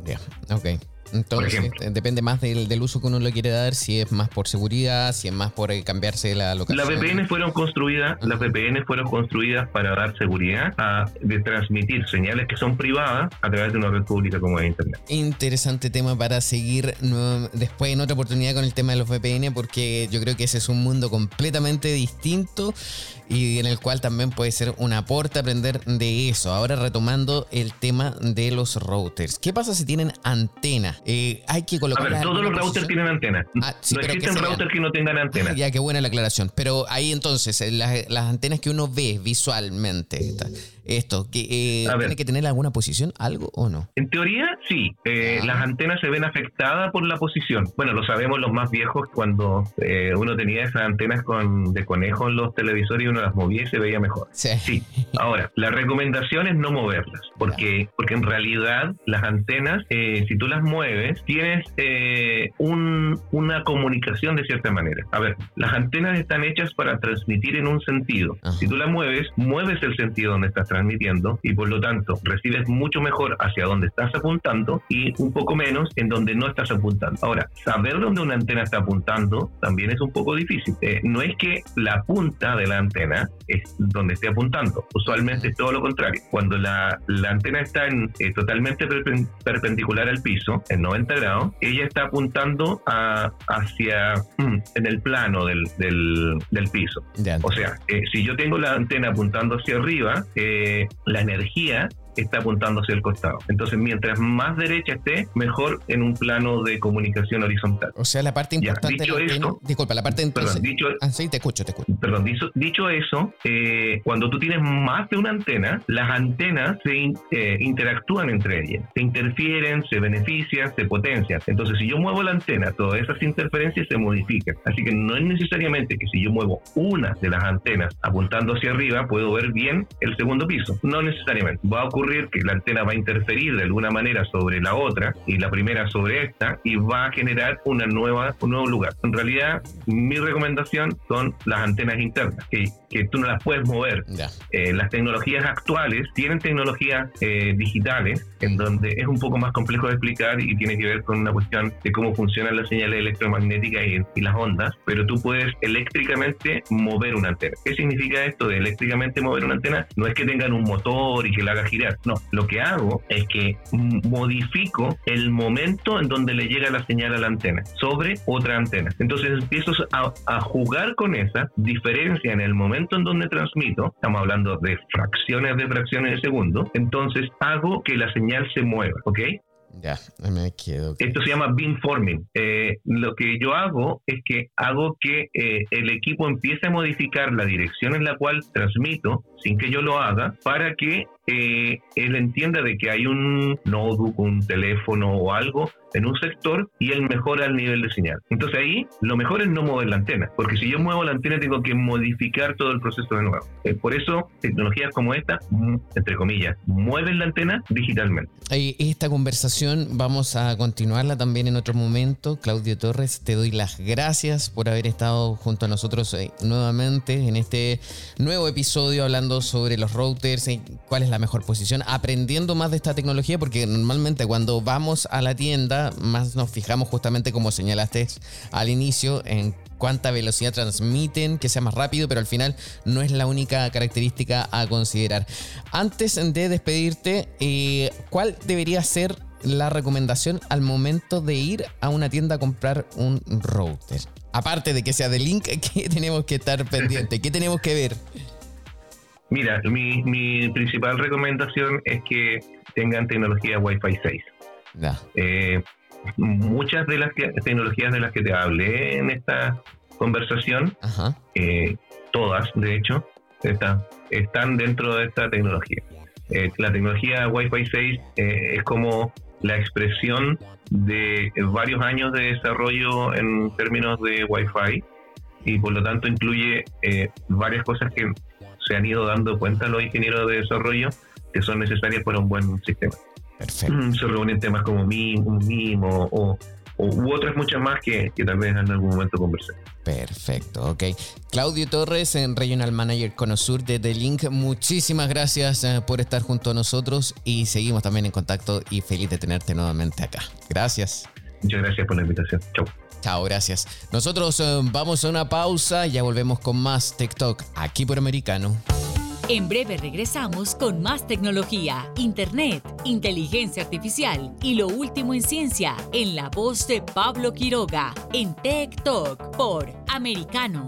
Okay. Entonces, depende más del, del, uso que uno le quiere dar, si es más por seguridad, si es más por eh, cambiarse la locación. Las VPN fueron construidas, las VPN fueron construidas para dar seguridad a, de transmitir señales que son privadas a través de una red pública como es Internet. Interesante tema para seguir después en otra oportunidad con el tema de los VPN, porque yo creo que ese es un mundo completamente distinto y en el cual también puede ser un aporte aprender de eso. Ahora retomando el tema de los routers. ¿Qué pasa si tienen antena? Eh, hay que colocar. A ver, todos los routers tienen antena. Ah, no existen routers que no tengan antena. ya, qué buena la aclaración. Pero ahí entonces, eh, las, las antenas que uno ve visualmente, esto, que, eh, ¿tiene que tener alguna posición, algo o no? En teoría, sí. Eh, ah. Las antenas se ven afectadas por la posición. Bueno, lo sabemos los más viejos cuando eh, uno tenía esas antenas con, de conejo en los televisores y uno las movía y se veía mejor. Sí. Ahora, la recomendación es no moverlas, porque, porque en realidad las antenas, si tú las mueves, tienes un, una comunicación de cierta manera. A ver, las antenas están hechas para transmitir en un sentido. Si tú las mueves, mueves el sentido donde estás transmitiendo y por lo tanto recibes mucho mejor hacia donde estás apuntando y un poco menos en donde no estás apuntando. Ahora, saber dónde una antena está apuntando también es un poco difícil. Eh, no es que la punta de la antena es donde esté apuntando, usualmente es todo lo contrario. Cuando la, la antena está en, eh, totalmente perpendicular al piso, en 90 grados, ella está apuntando a, hacia mm, en el plano del, del, del piso. O sea, eh, si yo tengo la antena apuntando hacia arriba, eh, la energía está apuntando hacia el costado. Entonces, mientras más derecha esté, mejor en un plano de comunicación horizontal. O sea, la parte importante dicho esto, disculpa, la parte perdón, dicho, ah, sí, te escucho, te escucho. Perdón, dicho, eso, eh, cuando tú tienes más de una antena, las antenas se eh, interactúan entre ellas, se interfieren, se benefician, se potencian. Entonces, si yo muevo la antena, todas esas interferencias se modifican. Así que no es necesariamente que si yo muevo una de las antenas apuntando hacia arriba, puedo ver bien el segundo piso. No necesariamente. Va a ocurrir que la antena va a interferir de alguna manera sobre la otra y la primera sobre esta y va a generar una nueva, un nuevo lugar. En realidad, mi recomendación son las antenas internas, que, que tú no las puedes mover. Eh, las tecnologías actuales tienen tecnologías eh, digitales en donde es un poco más complejo de explicar y tiene que ver con una cuestión de cómo funcionan las señales electromagnéticas y, y las ondas, pero tú puedes eléctricamente mover una antena. ¿Qué significa esto de eléctricamente mover una antena? No es que tengan un motor y que la haga girar, no, lo que hago es que modifico el momento en donde le llega la señal a la antena sobre otra antena. Entonces empiezo a, jugar con esa diferencia en el momento en donde transmito, estamos hablando de fracciones de fracciones de segundo, entonces hago que la señal se mueva, ¿ok? Ya, me quedo. Esto se llama beamforming. Eh, lo que yo hago es que hago que eh, el equipo empiece a modificar la dirección en la cual transmito sin que yo lo haga para que eh, él entienda de que hay un notebook, un teléfono o algo en un sector y él mejora el nivel de señal. Entonces ahí lo mejor es no mover la antena, porque si yo muevo la antena tengo que modificar todo el proceso de nuevo. Eh, por eso tecnologías como esta, mm, entre comillas, mueven la antena digitalmente. Esta conversación vamos a continuarla también en otro momento. Claudio Torres, te doy las gracias por haber estado junto a nosotros eh, nuevamente en este nuevo episodio hablando sobre los routers, y cuál es la mejor posición, aprendiendo más de esta tecnología, porque normalmente cuando vamos a la tienda, más nos fijamos justamente como señalaste al inicio, en cuánta velocidad transmiten, que sea más rápido, pero al final no es la única característica a considerar. Antes de despedirte, eh, ¿cuál debería ser la recomendación al momento de ir a una tienda a comprar un router? Aparte de que sea de link, ¿qué tenemos que estar pendiente? ¿Qué tenemos que ver? Mira, mi, mi principal recomendación es que tengan tecnología Wi-Fi 6. Eh, muchas de las tecnologías de las que te hablé en esta conversación, eh, todas de hecho, están, están dentro de esta tecnología. Eh, la tecnología Wi-Fi 6 eh, es como la expresión de varios años de desarrollo en términos de Wi-Fi y por lo tanto incluye varias cosas que se han ido dando cuenta los ingenieros de desarrollo que son necesarias para un buen sistema. Perfecto. Mm, se reúnen temas como MIM, MIM o, o, u otras muchas más que, que, tal vez en algún momento conversé. Perfecto, ok. Claudio Torres, en Regional Manager Conosur de The Link, muchísimas gracias eh, por estar junto a nosotros y seguimos también en contacto y feliz de tenerte nuevamente acá. Gracias. Muchas gracias por la invitación. Chau. Chao, gracias. Nosotros eh, vamos a una pausa, ya volvemos con más TikTok aquí por Americano. En breve regresamos con más tecnología, internet, inteligencia artificial y lo último en ciencia en la voz de Pablo Quiroga en Talk por Americano.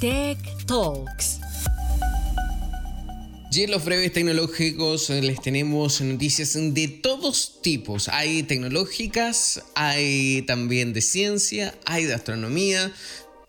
Tech Talks. Y en los breves tecnológicos eh, les tenemos noticias de todos tipos. Hay tecnológicas, hay también de ciencia, hay de astronomía.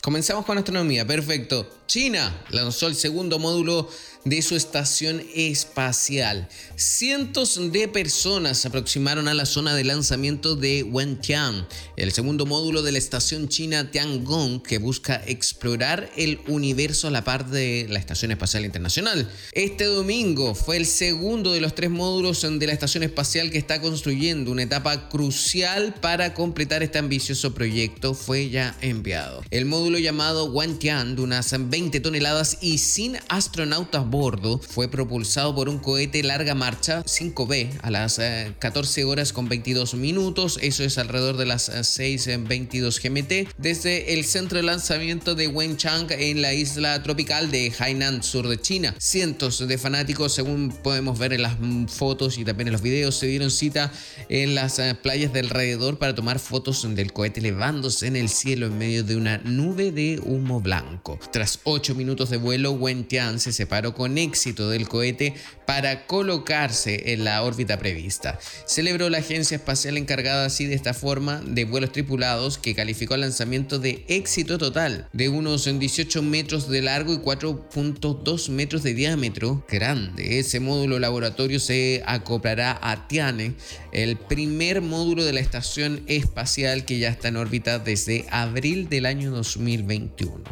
Comenzamos con astronomía, perfecto. China lanzó el segundo módulo de su estación espacial. Cientos de personas se aproximaron a la zona de lanzamiento de Wentian, el segundo módulo de la estación china Tiangong que busca explorar el universo a la par de la Estación Espacial Internacional. Este domingo fue el segundo de los tres módulos de la estación espacial que está construyendo. Una etapa crucial para completar este ambicioso proyecto fue ya enviado. El módulo llamado Wentian de unas 20 toneladas y sin astronautas a bordo, fue propulsado por un cohete larga marcha 5B a las 14 eh, horas con 22 minutos, eso es alrededor de las 6.22 eh, GMT, desde el centro de lanzamiento de Wenchang en la isla tropical de Hainan, sur de China. Cientos de fanáticos, según podemos ver en las fotos y también en los videos, se dieron cita en las eh, playas de alrededor para tomar fotos del cohete elevándose en el cielo en medio de una nube de humo blanco. Tras 8 minutos de vuelo, Wen Tian se separó con éxito del cohete para colocarse en la órbita prevista. Celebró la agencia espacial encargada así de esta forma de vuelos tripulados que calificó el lanzamiento de éxito total de unos 18 metros de largo y 4.2 metros de diámetro. Grande. Ese módulo laboratorio se acoplará a Tiane, el primer módulo de la estación espacial que ya está en órbita desde abril del año 2021.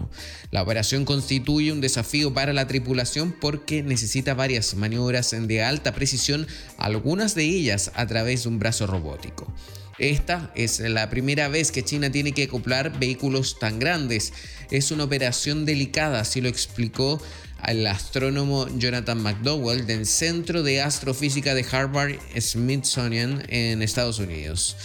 La operación constituye un desafío para la tripulación porque necesita varias maniobras de alta precisión, algunas de ellas a través de un brazo robótico. Esta es la primera vez que China tiene que acoplar vehículos tan grandes. Es una operación delicada, así lo explicó el astrónomo Jonathan McDowell del Centro de Astrofísica de Harvard Smithsonian en Estados Unidos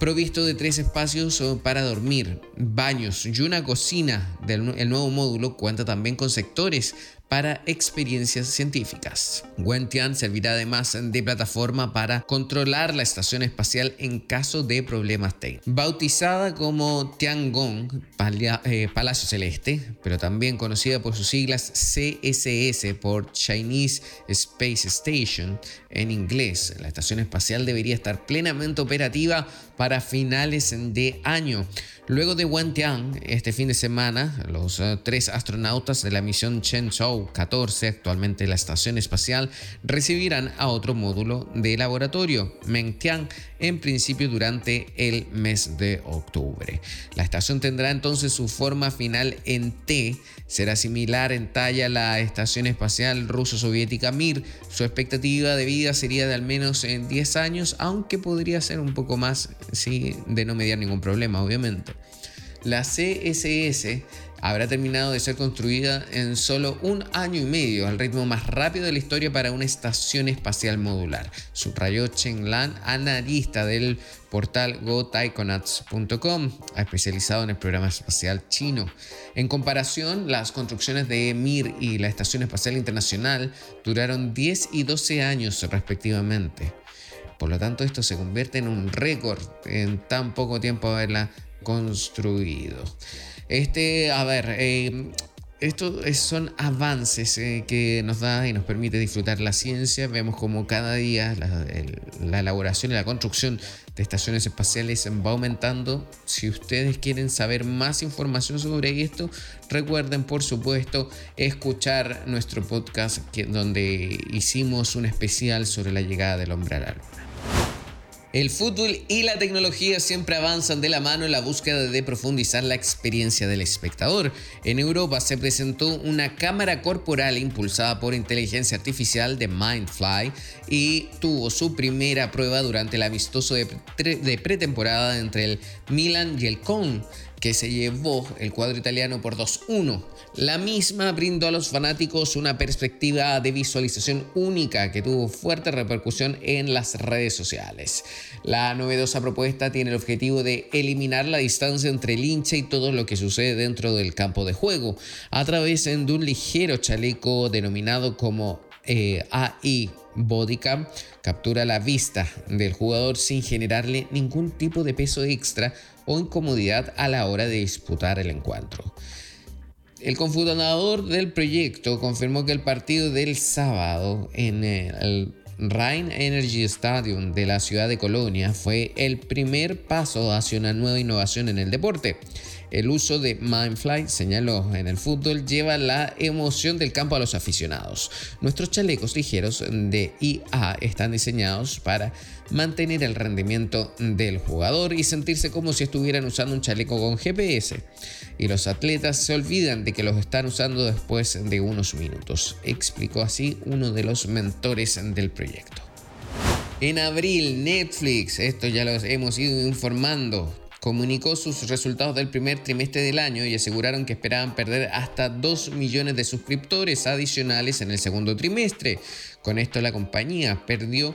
provisto de tres espacios para dormir, baños y una cocina. El nuevo módulo cuenta también con sectores para experiencias científicas. Wentian servirá además de plataforma para controlar la estación espacial en caso de problemas técnicos. Bautizada como Tiangong, eh, Palacio Celeste, pero también conocida por sus siglas CSS por Chinese Space Station en inglés, la estación espacial debería estar plenamente operativa para finales de año. Luego de Wentian, este fin de semana, los eh, tres astronautas de la misión Shenzhou 14, actualmente la estación espacial, recibirán a otro módulo de laboratorio, Mengtian, en principio durante el mes de octubre. La estación tendrá entonces su forma final en T, será similar en talla a la estación espacial ruso-soviética Mir. Su expectativa de vida sería de al menos en 10 años, aunque podría ser un poco más si de no mediar ningún problema, obviamente. La CSS habrá terminado de ser construida en solo un año y medio, al ritmo más rápido de la historia para una estación espacial modular, subrayó Chen Lan, analista del portal gotaikonauts.com, especializado en el programa espacial chino. En comparación, las construcciones de Mir y la Estación Espacial Internacional duraron 10 y 12 años respectivamente. Por lo tanto, esto se convierte en un récord en tan poco tiempo haberla construido. Este, a ver, eh, estos son avances eh, que nos da y nos permite disfrutar la ciencia. Vemos como cada día la, elaboración y la construcción de estaciones espaciales va aumentando. Si ustedes quieren saber más información sobre esto, recuerden por supuesto escuchar nuestro podcast donde hicimos un especial sobre la llegada del hombre a la luna. El fútbol y la tecnología siempre avanzan de la mano en la búsqueda de profundizar la experiencia del espectador. En Europa se presentó una cámara corporal impulsada por inteligencia artificial de Mindfly y tuvo su primera prueba durante el amistoso de, pretemporada entre el Milan y el Con que se llevó el cuadro italiano por 2-1. La misma brindó a los fanáticos una perspectiva de visualización única que tuvo fuerte repercusión en las redes sociales. La novedosa propuesta tiene el objetivo de eliminar la distancia entre el hincha y todo lo que sucede dentro del campo de juego a través de un ligero chaleco denominado como eh, AI Bodycam captura la vista del jugador sin generarle ningún tipo de peso extra o incomodidad a la hora de disputar el encuentro. El confundador del proyecto confirmó que el partido del sábado en el Rhein Energy Stadium de la ciudad de Colonia fue el primer paso hacia una nueva innovación en el deporte. El uso de Mindfly, señaló en el fútbol, lleva la emoción del campo a los aficionados. Nuestros chalecos ligeros de IA están diseñados para mantener el rendimiento del jugador y sentirse como si estuvieran usando un chaleco con GPS. Y los atletas se olvidan de que los están usando después de unos minutos, explicó así uno de los mentores del proyecto. En abril, Netflix, esto ya lo hemos ido informando, comunicó sus resultados del primer trimestre del año y aseguraron que esperaban perder hasta 2 millones de suscriptores adicionales en el segundo trimestre. Con esto la compañía perdió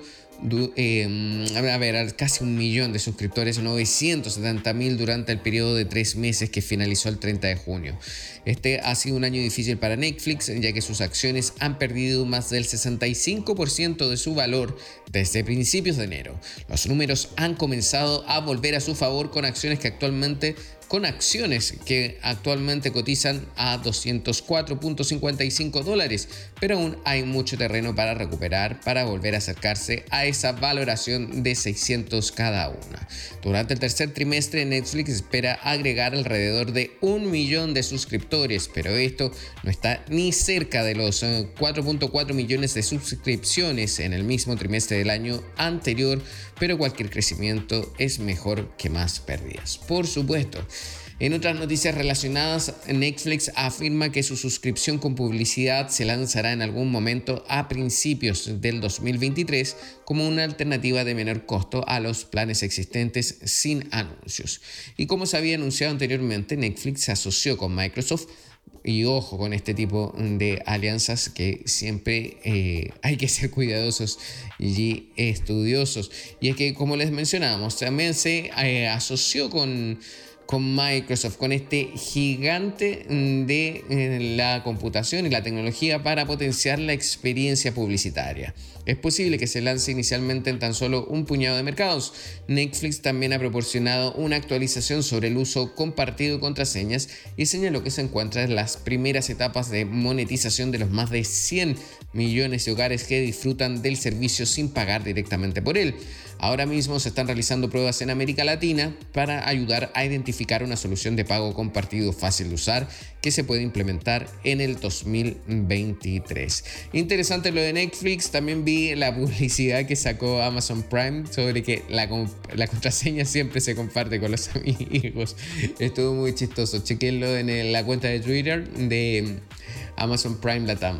eh, a ver, casi un millón de suscriptores, 970 mil durante el periodo de tres meses que finalizó el 30 de junio. Este ha sido un año difícil para Netflix, ya que sus acciones han perdido más del 65% de su valor desde principios de enero. Los números han comenzado a volver a su favor con acciones que actualmente con acciones que actualmente cotizan a 204.55 dólares, pero aún hay mucho terreno para recuperar para volver a acercarse a esa valoración de 600 cada una. Durante el tercer trimestre Netflix espera agregar alrededor de un millón de suscriptores, pero esto no está ni cerca de los 4.4 eh, millones de suscripciones en el mismo trimestre del año anterior, pero cualquier crecimiento es mejor que más pérdidas. Por supuesto, en otras noticias relacionadas, Netflix afirma que su suscripción con publicidad se lanzará en algún momento a principios del 2023 como una alternativa de menor costo a los planes existentes sin anuncios. Y como se había anunciado anteriormente, Netflix se asoció con Microsoft y ojo con este tipo de alianzas que siempre eh, hay que ser cuidadosos y estudiosos. Y es que, como les mencionábamos, también se eh, asoció con con Microsoft, con este gigante de eh, la computación y la tecnología para potenciar la experiencia publicitaria. Es posible que se lance inicialmente en tan solo un puñado de mercados. Netflix también ha proporcionado una actualización sobre el uso compartido de contraseñas y señaló que se encuentra en las primeras etapas de monetización de los más de 100 millones de hogares que disfrutan del servicio sin pagar directamente por él. Ahora mismo se están realizando pruebas en América Latina para ayudar a identificar una solución de pago compartido fácil de usar que se puede implementar en el 2023. Interesante lo de Netflix, también vi la publicidad que sacó Amazon Prime sobre que la, contraseña siempre se comparte con los amigos. Estuvo muy chistoso, chequenlo en la cuenta de Twitter de Amazon Prime Latam.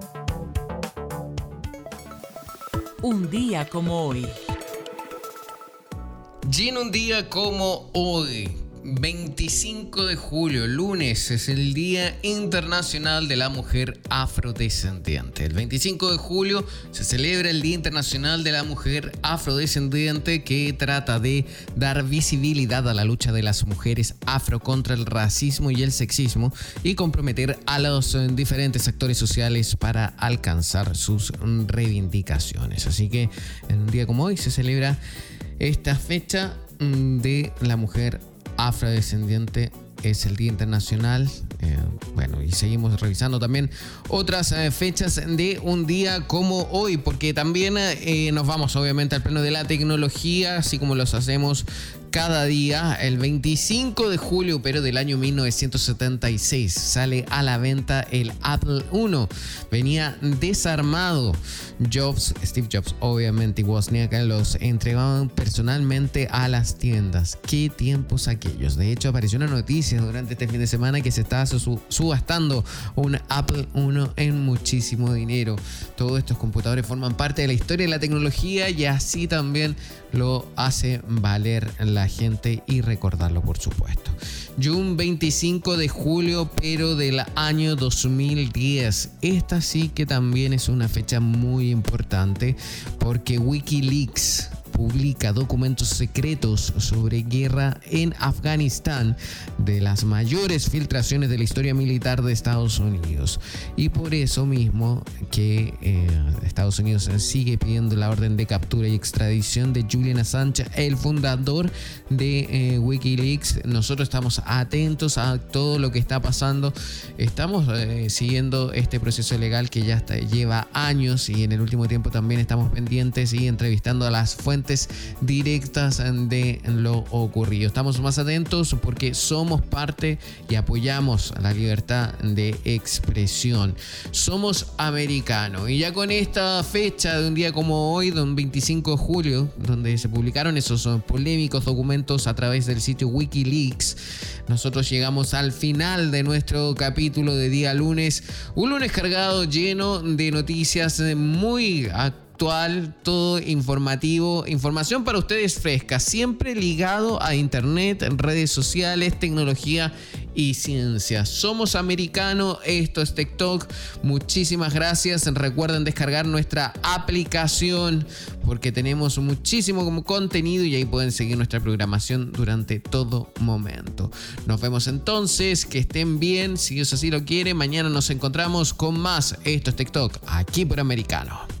Un día como hoy. En un día como hoy, 25 de julio, lunes, es el Día Internacional de la Mujer Afrodescendiente. El 25 de julio se celebra el Día Internacional de la Mujer Afrodescendiente que trata de dar visibilidad a la lucha de las mujeres afro contra el racismo y el sexismo y comprometer a los diferentes actores sociales para alcanzar sus reivindicaciones. Así que en un día como hoy se celebra esta fecha mm, de la mujer afrodescendiente es el Día Internacional. Eh, bueno, y seguimos revisando también otras eh, fechas de un día como hoy, porque también nos vamos obviamente al pleno de la tecnología, así como los hacemos cada día. El 25 de julio, pero del año 1976, sale a la venta el Apple I. Venía desarmado. Jobs, Steve Jobs, obviamente, y Wozniak los entregaban personalmente a las tiendas. Qué tiempos aquellos. De hecho, apareció una noticia durante este fin de semana que se estaba subastando un Apple I en muchísimo dinero. Todos estos computadores forman parte de la historia de la tecnología y así también lo hace valer la gente y recordarlo por supuesto. un 25 de julio pero del año 2010. Esta sí que también es una fecha muy importante porque Wikileaks publica documentos secretos sobre guerra en Afganistán, de las mayores filtraciones de la historia militar de Estados Unidos. Y por eso mismo que eh, Estados Unidos sigue pidiendo la orden de captura y extradición de Julian Assange, el fundador de eh, Wikileaks. Nosotros estamos atentos a todo lo que está pasando. Estamos eh, siguiendo este proceso legal que ya lleva años y en el último tiempo también estamos pendientes y entrevistando a las fuentes directas de lo ocurrido. Estamos más atentos porque somos parte y apoyamos la libertad de expresión. Somos americanos. Y ya con esta fecha de un día como hoy, de un 25 de julio, donde se publicaron esos polémicos documentos a través del sitio Wikileaks, nosotros llegamos al final de nuestro capítulo de día lunes. Un lunes cargado lleno de noticias muy actuales todo informativo, información para ustedes fresca, siempre ligado a internet, redes sociales, tecnología y ciencia. Somos americanos, esto es TikTok. Muchísimas gracias. Recuerden descargar nuestra aplicación porque tenemos muchísimo contenido y ahí pueden seguir nuestra programación durante todo momento. Nos vemos entonces, que estén bien, si Dios así lo quiere. Mañana nos encontramos con más. Esto es TikTok, aquí por americano.